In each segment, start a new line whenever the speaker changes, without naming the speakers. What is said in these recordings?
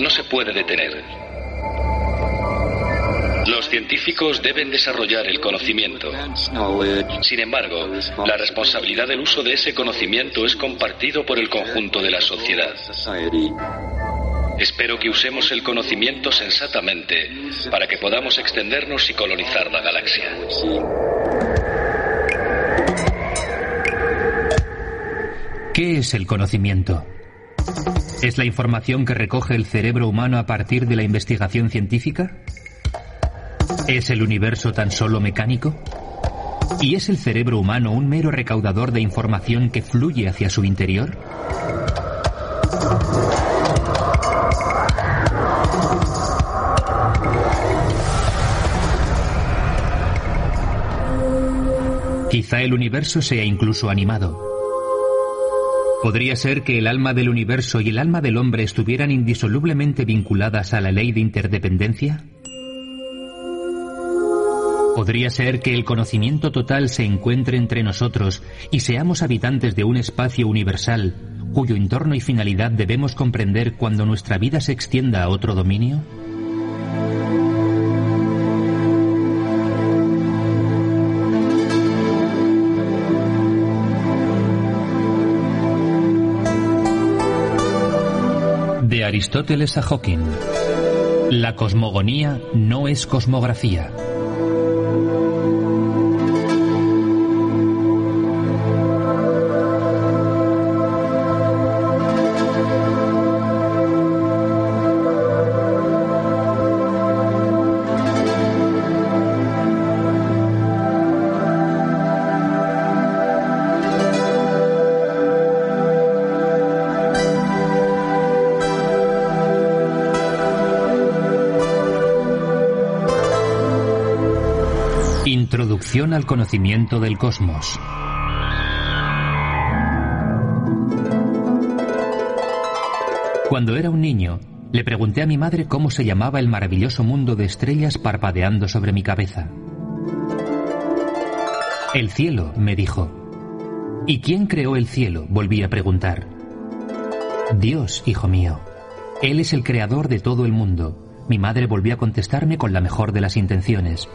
no se puede detener. Los científicos deben desarrollar el conocimiento. Sin embargo, la responsabilidad del uso de ese conocimiento es compartido por el conjunto de la sociedad. Espero que usemos el conocimiento sensatamente para que podamos extendernos y colonizar la galaxia.
¿Qué es el conocimiento? ¿Es la información que recoge el cerebro humano a partir de la investigación científica? ¿Es el universo tan solo mecánico? ¿Y es el cerebro humano un mero recaudador de información que fluye hacia su interior? Quizá el universo sea incluso animado. ¿Podría ser que el alma del universo y el alma del hombre estuvieran indisolublemente vinculadas a la ley de interdependencia? Podría ser que el conocimiento total se encuentre entre nosotros y seamos habitantes de un espacio universal cuyo entorno y finalidad debemos comprender cuando nuestra vida se extienda a otro dominio? De Aristóteles a Hawking. La cosmogonía no es cosmografía. Al conocimiento del cosmos. Cuando era un niño, le pregunté a mi madre cómo se llamaba el maravilloso mundo de estrellas parpadeando sobre mi cabeza. El cielo, me dijo. ¿Y quién creó el cielo? Volví a preguntar. Dios, hijo mío. Él es el creador de todo el mundo. Mi madre volvió a contestarme con la mejor de las intenciones.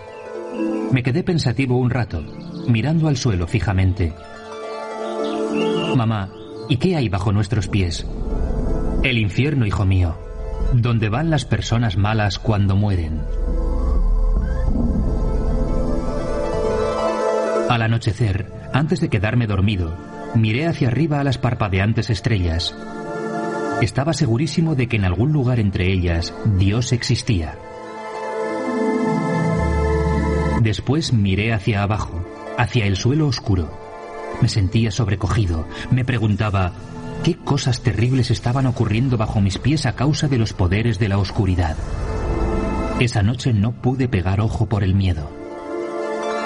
Me quedé pensativo un rato, mirando al suelo fijamente. Mamá, ¿y qué hay bajo nuestros pies? El infierno, hijo mío, donde van las personas malas cuando mueren. Al anochecer, antes de quedarme dormido, miré hacia arriba a las parpadeantes estrellas. Estaba segurísimo de que en algún lugar entre ellas Dios existía. Después miré hacia abajo, hacia el suelo oscuro. Me sentía sobrecogido. Me preguntaba, ¿qué cosas terribles estaban ocurriendo bajo mis pies a causa de los poderes de la oscuridad? Esa noche no pude pegar ojo por el miedo.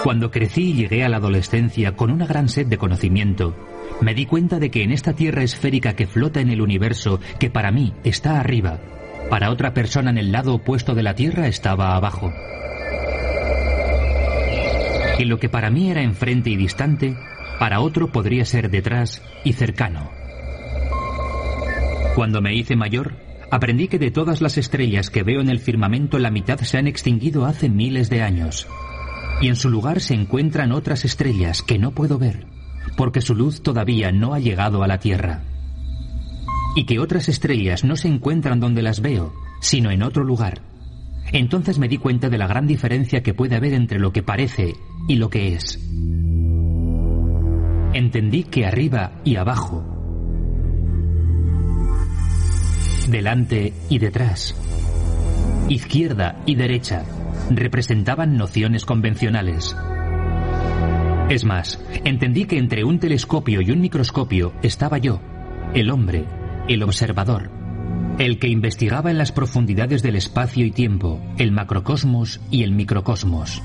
Cuando crecí y llegué a la adolescencia con una gran sed de conocimiento, me di cuenta de que en esta tierra esférica que flota en el universo, que para mí está arriba, para otra persona en el lado opuesto de la Tierra estaba abajo. Que lo que para mí era enfrente y distante, para otro podría ser detrás y cercano. Cuando me hice mayor, aprendí que de todas las estrellas que veo en el firmamento la mitad se han extinguido hace miles de años. Y en su lugar se encuentran otras estrellas que no puedo ver, porque su luz todavía no ha llegado a la Tierra. Y que otras estrellas no se encuentran donde las veo, sino en otro lugar. Entonces me di cuenta de la gran diferencia que puede haber entre lo que parece y lo que es. Entendí que arriba y abajo, delante y detrás, izquierda y derecha, representaban nociones convencionales. Es más, entendí que entre un telescopio y un microscopio estaba yo, el hombre, el observador, el que investigaba en las profundidades del espacio y tiempo, el macrocosmos y el microcosmos.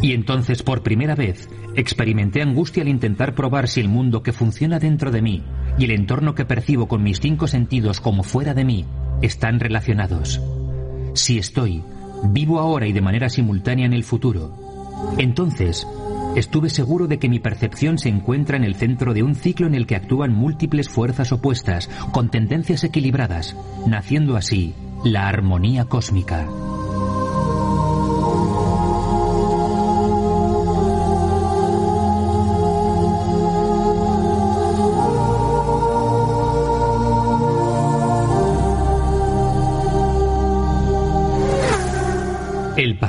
Y entonces por primera vez experimenté angustia al intentar probar si el mundo que funciona dentro de mí y el entorno que percibo con mis cinco sentidos como fuera de mí están relacionados. Si estoy, vivo ahora y de manera simultánea en el futuro, entonces, estuve seguro de que mi percepción se encuentra en el centro de un ciclo en el que actúan múltiples fuerzas opuestas, con tendencias equilibradas, naciendo así la armonía cósmica.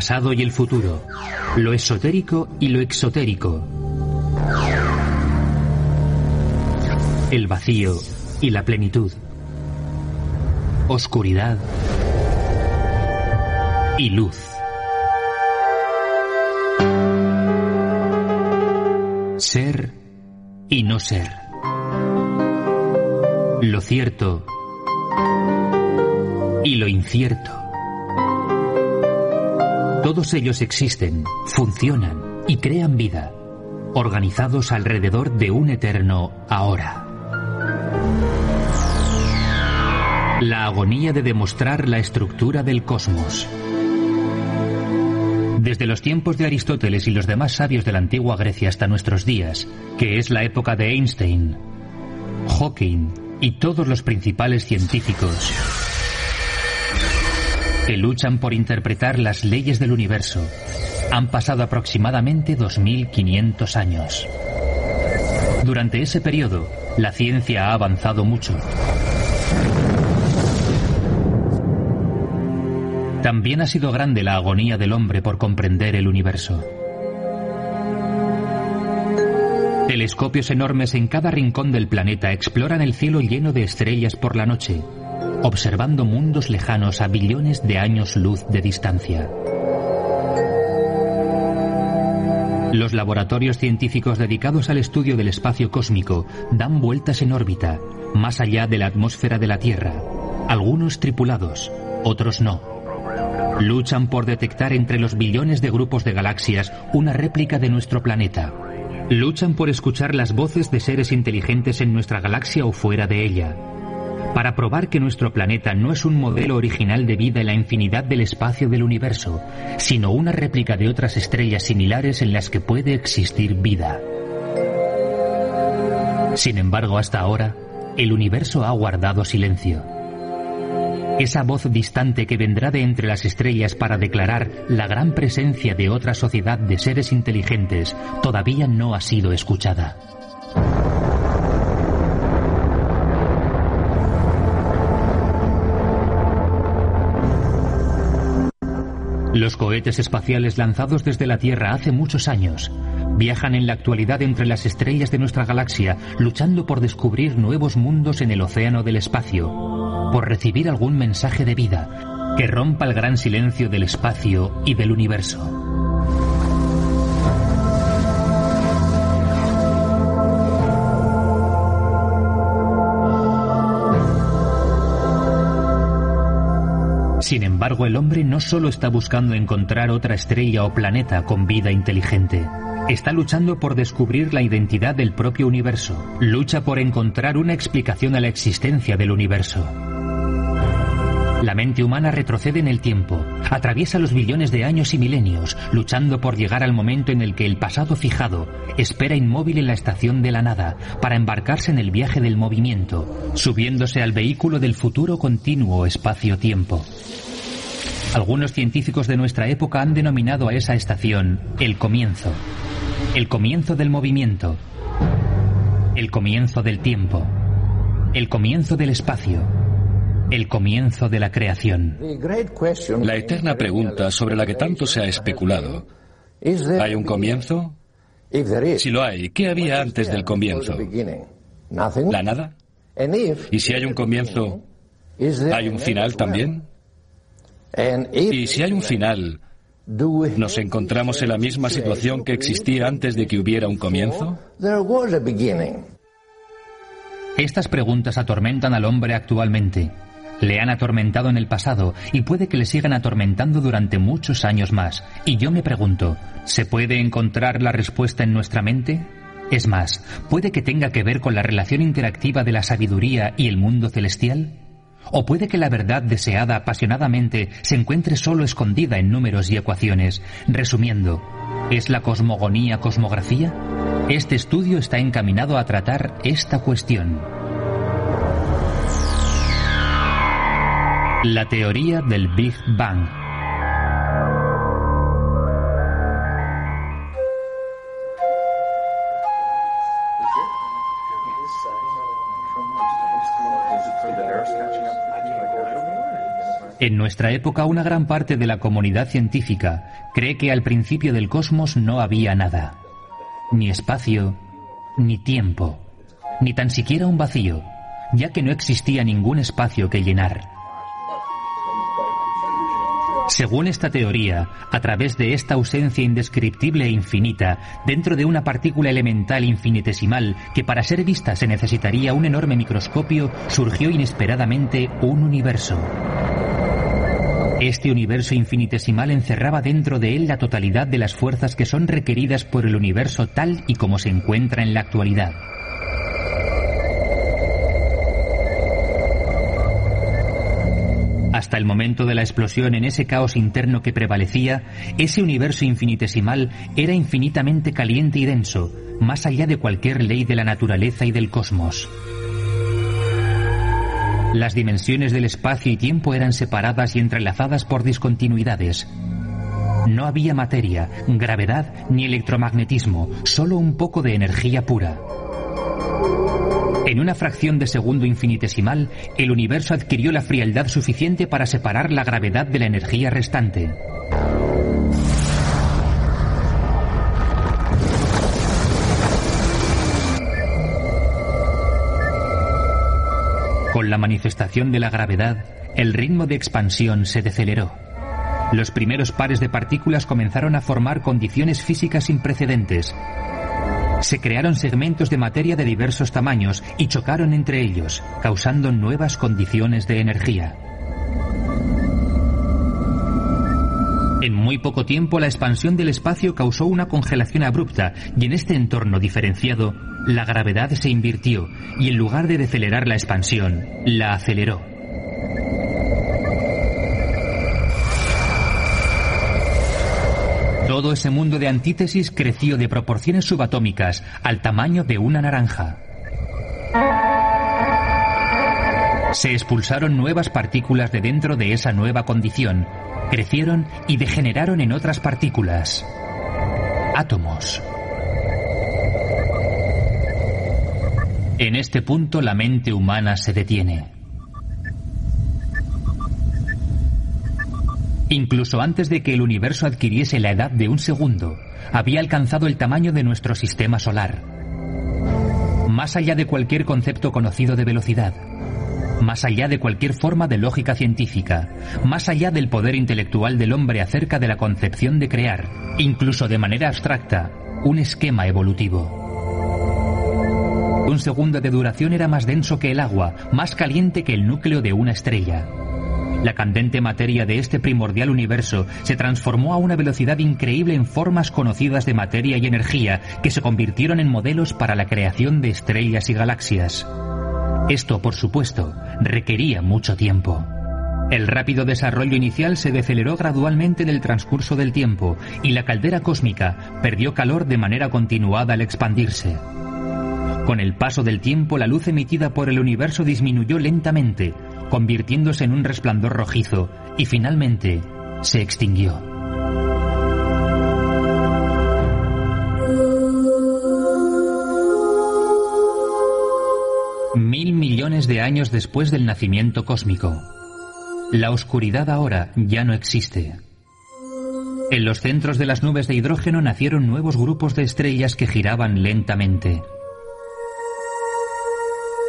Pasado y el futuro, lo esotérico y lo exotérico, el vacío y la plenitud, oscuridad y luz. Ser y no ser. Lo cierto y lo incierto. Todos ellos existen, funcionan y crean vida, organizados alrededor de un eterno ahora. La agonía de demostrar la estructura del cosmos. Desde los tiempos de Aristóteles y los demás sabios de la antigua Grecia hasta nuestros días, que es la época de Einstein, Hawking y todos los principales científicos, que luchan por interpretar las leyes del universo, han pasado aproximadamente 2.500 años. Durante ese periodo, la ciencia ha avanzado mucho. También ha sido grande la agonía del hombre por comprender el universo. Telescopios enormes en cada rincón del planeta exploran el cielo lleno de estrellas por la noche, observando mundos lejanos a billones de años luz de distancia. Los laboratorios científicos dedicados al estudio del espacio cósmico dan vueltas en órbita, más allá de la atmósfera de la Tierra, algunos tripulados, otros no. Luchan por detectar entre los billones de grupos de galaxias una réplica de nuestro planeta. Luchan por escuchar las voces de seres inteligentes en nuestra galaxia o fuera de ella. Para probar que nuestro planeta no es un modelo original de vida en la infinidad del espacio del universo, sino una réplica de otras estrellas similares en las que puede existir vida. Sin embargo, hasta ahora, el universo ha guardado silencio. Esa voz distante que vendrá de entre las estrellas para declarar la gran presencia de otra sociedad de seres inteligentes todavía no ha sido escuchada. Los cohetes espaciales lanzados desde la Tierra hace muchos años viajan en la actualidad entre las estrellas de nuestra galaxia, luchando por descubrir nuevos mundos en el océano del espacio, por recibir algún mensaje de vida que rompa el gran silencio del espacio y del universo. Sin embargo, el hombre no solo está buscando encontrar otra estrella o planeta con vida inteligente. Está luchando por descubrir la identidad del propio universo. Lucha por encontrar una explicación a la existencia del universo. La mente humana retrocede en el tiempo, atraviesa los billones de años y milenios, luchando por llegar al momento en el que el pasado fijado espera inmóvil en la estación de la nada para embarcarse en el viaje del movimiento, subiéndose al vehículo del futuro continuo espacio-tiempo. Algunos científicos de nuestra época han denominado a esa estación el comienzo, el comienzo del movimiento, el comienzo del tiempo, el comienzo del espacio, el comienzo de la creación.
La eterna pregunta sobre la que tanto se ha especulado. ¿Hay un comienzo? Si lo hay, ¿qué había antes del comienzo? ¿La nada? ¿Y si hay un comienzo, hay un final también? Y si hay un final, ¿nos encontramos en la misma situación que existía antes de que hubiera un comienzo?
Estas preguntas atormentan al hombre actualmente. Le han atormentado en el pasado y puede que le sigan atormentando durante muchos años más. Y yo me pregunto, ¿se puede encontrar la respuesta en nuestra mente? Es más, ¿puede que tenga que ver con la relación interactiva de la sabiduría y el mundo celestial? O puede que la verdad deseada apasionadamente se encuentre solo escondida en números y ecuaciones. Resumiendo, ¿es la cosmogonía cosmografía? Este estudio está encaminado a tratar esta cuestión. La teoría del Big Bang. En nuestra época una gran parte de la comunidad científica cree que al principio del cosmos no había nada. Ni espacio, ni tiempo, ni tan siquiera un vacío, ya que no existía ningún espacio que llenar. Según esta teoría, a través de esta ausencia indescriptible e infinita, dentro de una partícula elemental infinitesimal que para ser vista se necesitaría un enorme microscopio, surgió inesperadamente un universo. Este universo infinitesimal encerraba dentro de él la totalidad de las fuerzas que son requeridas por el universo tal y como se encuentra en la actualidad. Hasta el momento de la explosión en ese caos interno que prevalecía, ese universo infinitesimal era infinitamente caliente y denso, más allá de cualquier ley de la naturaleza y del cosmos. Las dimensiones del espacio y tiempo eran separadas y entrelazadas por discontinuidades. No había materia, gravedad ni electromagnetismo, solo un poco de energía pura. En una fracción de segundo infinitesimal, el universo adquirió la frialdad suficiente para separar la gravedad de la energía restante. Con la manifestación de la gravedad, el ritmo de expansión se deceleró. Los primeros pares de partículas comenzaron a formar condiciones físicas sin precedentes, se crearon segmentos de materia de diversos tamaños y chocaron entre ellos, causando nuevas condiciones de energía. En muy poco tiempo la expansión del espacio causó una congelación abrupta y en este entorno diferenciado, la gravedad se invirtió y en lugar de decelerar la expansión, la aceleró. Todo ese mundo de antítesis creció de proporciones subatómicas al tamaño de una naranja. Se expulsaron nuevas partículas de dentro de esa nueva condición, crecieron y degeneraron en otras partículas. Átomos. En este punto la mente humana se detiene. Incluso antes de que el universo adquiriese la edad de un segundo, había alcanzado el tamaño de nuestro sistema solar. Más allá de cualquier concepto conocido de velocidad, más allá de cualquier forma de lógica científica, más allá del poder intelectual del hombre acerca de la concepción de crear, incluso de manera abstracta, un esquema evolutivo. Un segundo de duración era más denso que el agua, más caliente que el núcleo de una estrella. La candente materia de este primordial universo se transformó a una velocidad increíble en formas conocidas de materia y energía que se convirtieron en modelos para la creación de estrellas y galaxias. Esto, por supuesto, requería mucho tiempo. El rápido desarrollo inicial se deceleró gradualmente en el transcurso del tiempo y la caldera cósmica perdió calor de manera continuada al expandirse. Con el paso del tiempo la luz emitida por el universo disminuyó lentamente, convirtiéndose en un resplandor rojizo, y finalmente se extinguió. Mil millones de años después del nacimiento cósmico. La oscuridad ahora ya no existe. En los centros de las nubes de hidrógeno nacieron nuevos grupos de estrellas que giraban lentamente.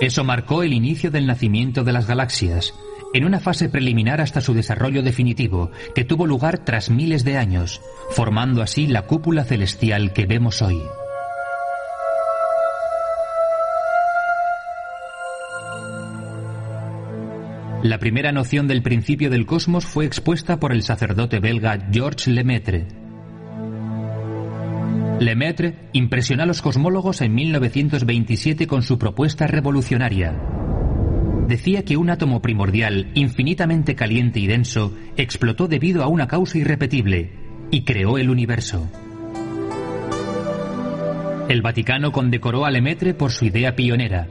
Eso marcó el inicio del nacimiento de las galaxias, en una fase preliminar hasta su desarrollo definitivo, que tuvo lugar tras miles de años, formando así la cúpula celestial que vemos hoy. La primera noción del principio del cosmos fue expuesta por el sacerdote belga Georges Lemaitre, Lemaitre impresionó a los cosmólogos en 1927 con su propuesta revolucionaria. decía que un átomo primordial, infinitamente caliente y denso, explotó debido a una causa irrepetible y creó el universo. El Vaticano condecoró a Lemaitre por su idea pionera,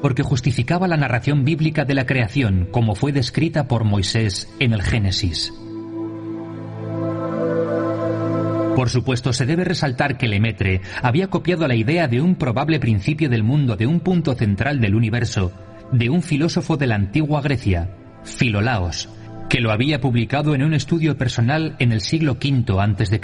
porque justificaba la narración bíblica de la creación como fue descrita por Moisés en el Génesis. Por supuesto, se debe resaltar que Lemaitre había copiado la idea de un probable principio del mundo de un punto central del universo de un filósofo de la antigua Grecia, Filolaos, que lo había publicado en un estudio personal en el siglo V a.C.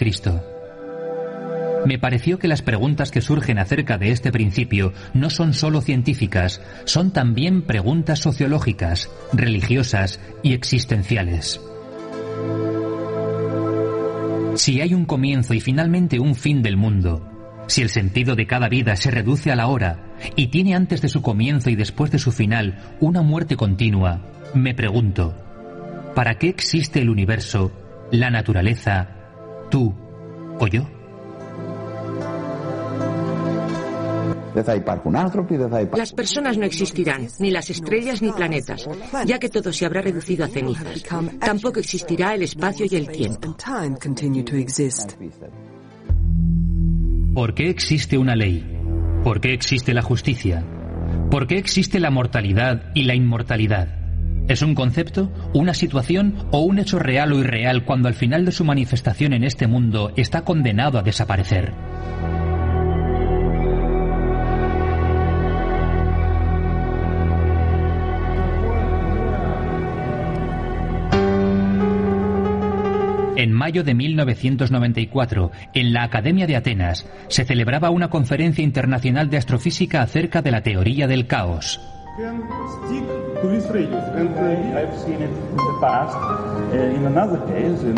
Me pareció que las preguntas que surgen acerca de este principio no son solo científicas, son también preguntas sociológicas, religiosas y existenciales. Si hay un comienzo y finalmente un fin del mundo, si el sentido de cada vida se reduce a la hora y tiene antes de su comienzo y después de su final una muerte continua, me pregunto, ¿para qué existe el universo, la naturaleza, tú o yo?
Las personas no existirán, ni las estrellas ni planetas, ya que todo se habrá reducido a cenizas. Tampoco existirá el espacio y el tiempo.
¿Por qué existe una ley? ¿Por qué existe la justicia? ¿Por qué existe la mortalidad y la inmortalidad? ¿Es un concepto, una situación o un hecho real o irreal cuando al final de su manifestación en este mundo está condenado a desaparecer? En mayo de 1994, en la Academia de Atenas, se celebraba una conferencia internacional de astrofísica acerca de la teoría del caos.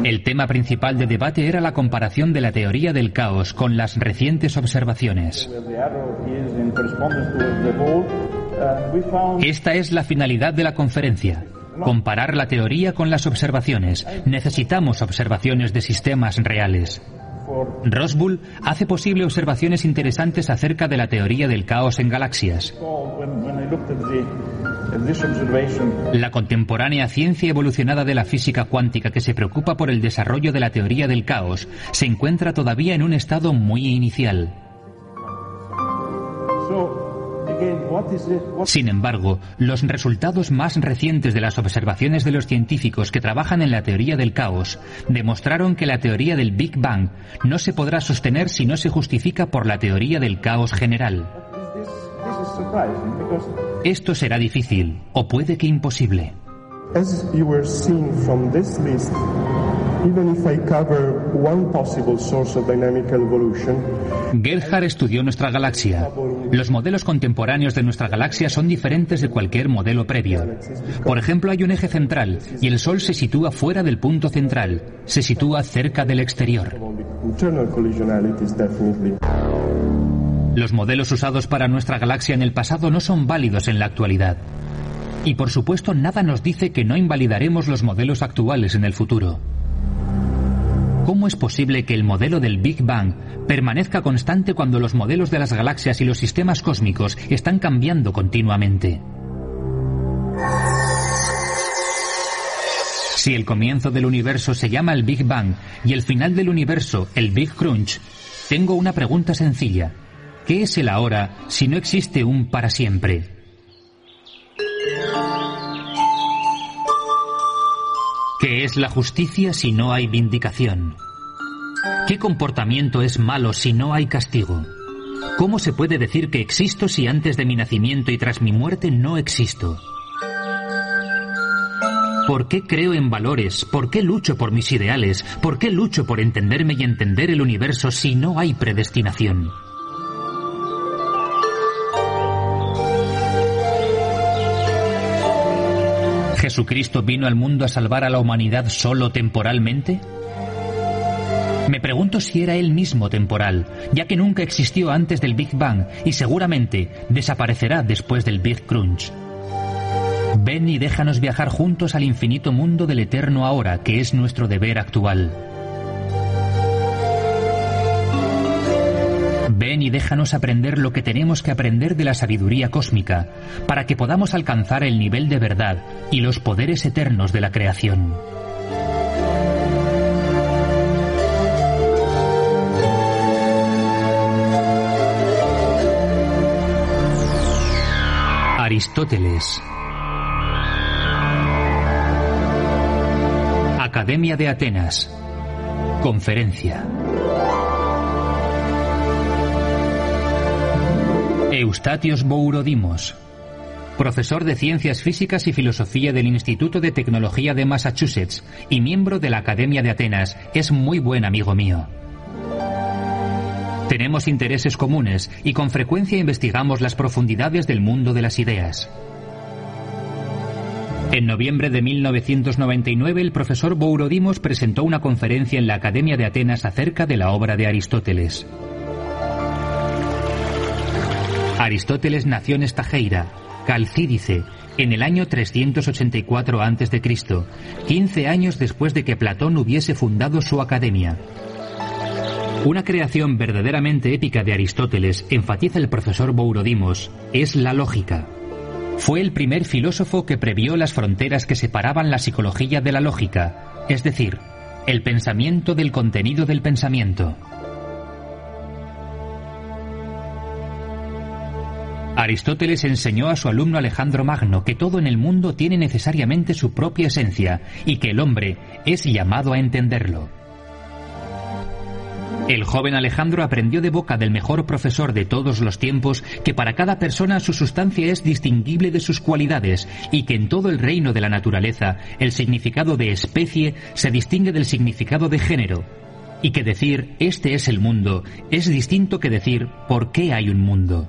El tema principal de debate era la comparación de la teoría del caos con las recientes observaciones. Esta es la finalidad de la conferencia comparar la teoría con las observaciones. Necesitamos observaciones de sistemas reales. Rosbull hace posible observaciones interesantes acerca de la teoría del caos en galaxias. La contemporánea ciencia evolucionada de la física cuántica que se preocupa por el desarrollo de la teoría del caos se encuentra todavía en un estado muy inicial. Sin embargo, los resultados más recientes de las observaciones de los científicos que trabajan en la teoría del caos demostraron que la teoría del Big Bang no se podrá sostener si no se justifica por la teoría del caos general. Esto será difícil, o puede que imposible. Gerhard estudió nuestra galaxia. Los modelos contemporáneos de nuestra galaxia son diferentes de cualquier modelo previo. Por ejemplo, hay un eje central y el Sol se sitúa fuera del punto central, se sitúa cerca del exterior. Los modelos usados para nuestra galaxia en el pasado no son válidos en la actualidad. Y por supuesto nada nos dice que no invalidaremos los modelos actuales en el futuro. ¿Cómo es posible que el modelo del Big Bang permanezca constante cuando los modelos de las galaxias y los sistemas cósmicos están cambiando continuamente? Si el comienzo del universo se llama el Big Bang y el final del universo el Big Crunch, tengo una pregunta sencilla. ¿Qué es el ahora si no existe un para siempre? ¿Qué es la justicia si no hay vindicación? ¿Qué comportamiento es malo si no hay castigo? ¿Cómo se puede decir que existo si antes de mi nacimiento y tras mi muerte no existo? ¿Por qué creo en valores? ¿Por qué lucho por mis ideales? ¿Por qué lucho por entenderme y entender el universo si no hay predestinación? ¿Jesucristo vino al mundo a salvar a la humanidad solo temporalmente? Me pregunto si era él mismo temporal, ya que nunca existió antes del Big Bang y seguramente desaparecerá después del Big Crunch. Ven y déjanos viajar juntos al infinito mundo del eterno ahora, que es nuestro deber actual. Ven y déjanos aprender lo que tenemos que aprender de la sabiduría cósmica, para que podamos alcanzar el nivel de verdad y los poderes eternos de la creación. Aristóteles. Academia de Atenas. Conferencia Eustatios Bourodimos, profesor de Ciencias Físicas y Filosofía del Instituto de Tecnología de Massachusetts y miembro de la Academia de Atenas, es muy buen amigo mío. Tenemos intereses comunes y con frecuencia investigamos las profundidades del mundo de las ideas. En noviembre de 1999 el profesor Bourodimos presentó una conferencia en la Academia de Atenas acerca de la obra de Aristóteles. Aristóteles nació en Estajeira, Calcídice, en el año 384 a.C., 15 años después de que Platón hubiese fundado su academia. Una creación verdaderamente épica de Aristóteles, enfatiza el profesor Bourodimos, es la lógica. Fue el primer filósofo que previó las fronteras que separaban la psicología de la lógica, es decir, el pensamiento del contenido del pensamiento. Aristóteles enseñó a su alumno Alejandro Magno que todo en el mundo tiene necesariamente su propia esencia y que el hombre es llamado a entenderlo. El joven Alejandro aprendió de boca del mejor profesor de todos los tiempos que para cada persona su sustancia es distinguible de sus cualidades y que en todo el reino de la naturaleza el significado de especie se distingue del significado de género y que decir este es el mundo es distinto que decir por qué hay un mundo.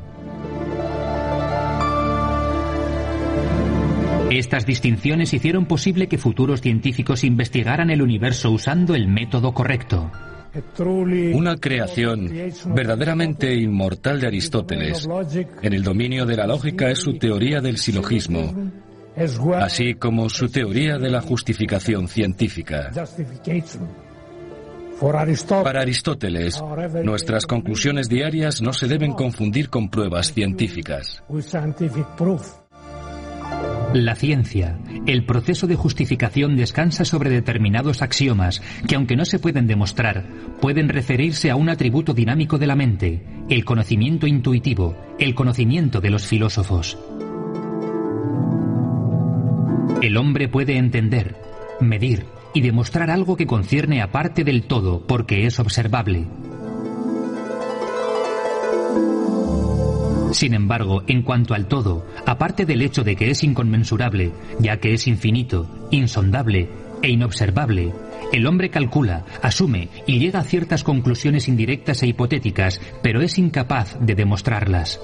Estas distinciones hicieron posible que futuros científicos investigaran el universo usando el método correcto.
Una creación verdaderamente inmortal de Aristóteles en el dominio de la lógica es su teoría del silogismo, así como su teoría de la justificación científica. Para Aristóteles, nuestras conclusiones diarias no se deben confundir con pruebas científicas.
La ciencia, el proceso de justificación descansa sobre determinados axiomas que, aunque no se pueden demostrar, pueden referirse a un atributo dinámico de la mente, el conocimiento intuitivo, el conocimiento de los filósofos. El hombre puede entender, medir y demostrar algo que concierne a parte del todo porque es observable. Sin embargo, en cuanto al todo, aparte del hecho de que es inconmensurable, ya que es infinito, insondable e inobservable, el hombre calcula, asume y llega a ciertas conclusiones indirectas e hipotéticas, pero es incapaz de demostrarlas.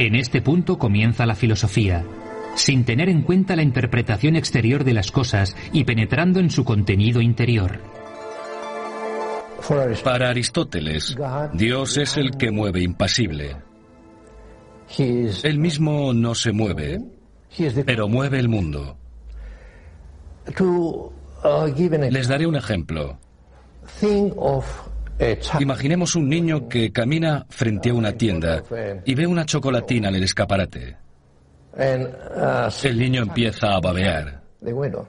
En este punto comienza la filosofía, sin tener en cuenta la interpretación exterior de las cosas y penetrando en su contenido interior.
Para Aristóteles, Dios es el que mueve impasible. Él mismo no se mueve, pero mueve el mundo. Les daré un ejemplo. Imaginemos un niño que camina frente a una tienda y ve una chocolatina en el escaparate. Uh, el niño empieza a babear. Uh,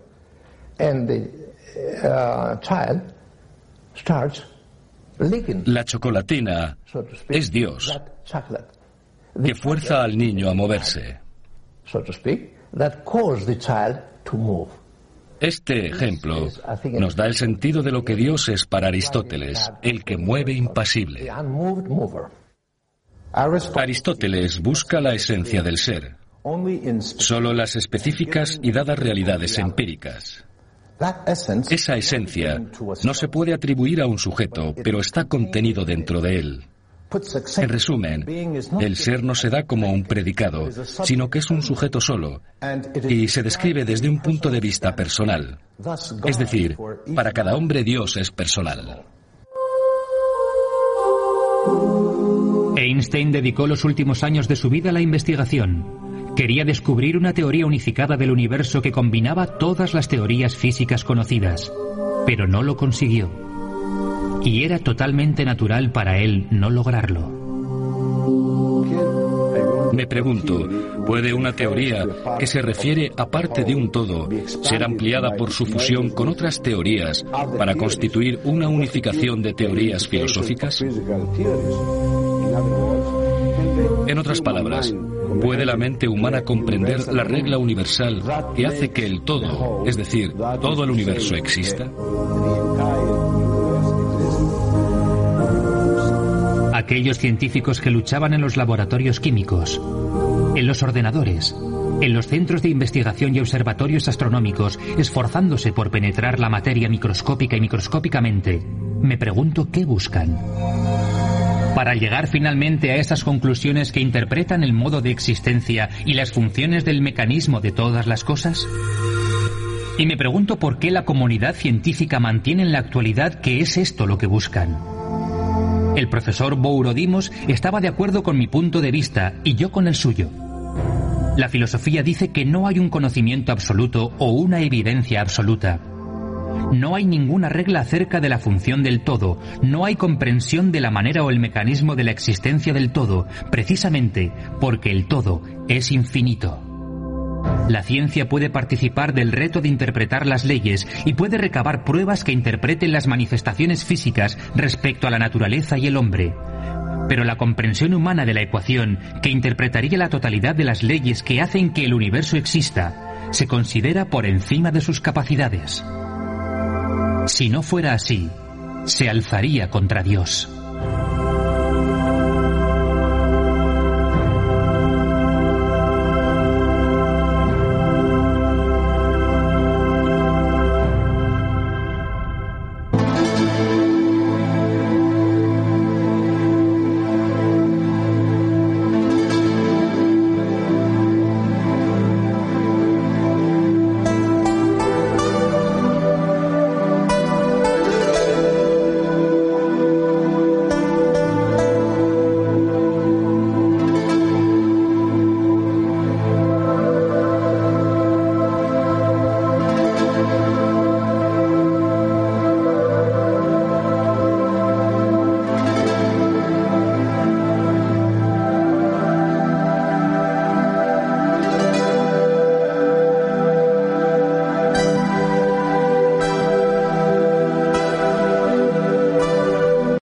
La chocolatina es Dios que fuerza al niño a moverse. Este ejemplo nos da el sentido de lo que Dios es para Aristóteles, el que mueve impasible. Aristóteles busca la esencia del ser solo las específicas y dadas realidades empíricas. Esa esencia no se puede atribuir a un sujeto, pero está contenido dentro de él. En resumen, el ser no se da como un predicado, sino que es un sujeto solo y se describe desde un punto de vista personal. Es decir, para cada hombre Dios es personal.
Einstein dedicó los últimos años de su vida a la investigación. Quería descubrir una teoría unificada del universo que combinaba todas las teorías físicas conocidas, pero no lo consiguió. Y era totalmente natural para él no lograrlo.
Me pregunto, ¿puede una teoría que se refiere a parte de un todo ser ampliada por su fusión con otras teorías para constituir una unificación de teorías filosóficas? En otras palabras, ¿puede la mente humana comprender la regla universal que hace que el todo, es decir, todo el universo exista?
Aquellos científicos que luchaban en los laboratorios químicos, en los ordenadores, en los centros de investigación y observatorios astronómicos, esforzándose por penetrar la materia microscópica y microscópicamente, me pregunto qué buscan para llegar finalmente a esas conclusiones que interpretan el modo de existencia y las funciones del mecanismo de todas las cosas? Y me pregunto por qué la comunidad científica mantiene en la actualidad que es esto lo que buscan. El profesor Bourodimos estaba de acuerdo con mi punto de vista y yo con el suyo. La filosofía dice que no hay un conocimiento absoluto o una evidencia absoluta no hay ninguna regla acerca de la función del todo, no hay comprensión de la manera o el mecanismo de la existencia del todo, precisamente porque el todo es infinito. La ciencia puede participar del reto de interpretar las leyes y puede recabar pruebas que interpreten las manifestaciones físicas respecto a la naturaleza y el hombre. Pero la comprensión humana de la ecuación, que interpretaría la totalidad de las leyes que hacen que el universo exista, se considera por encima de sus capacidades. Si no fuera así, se alzaría contra Dios.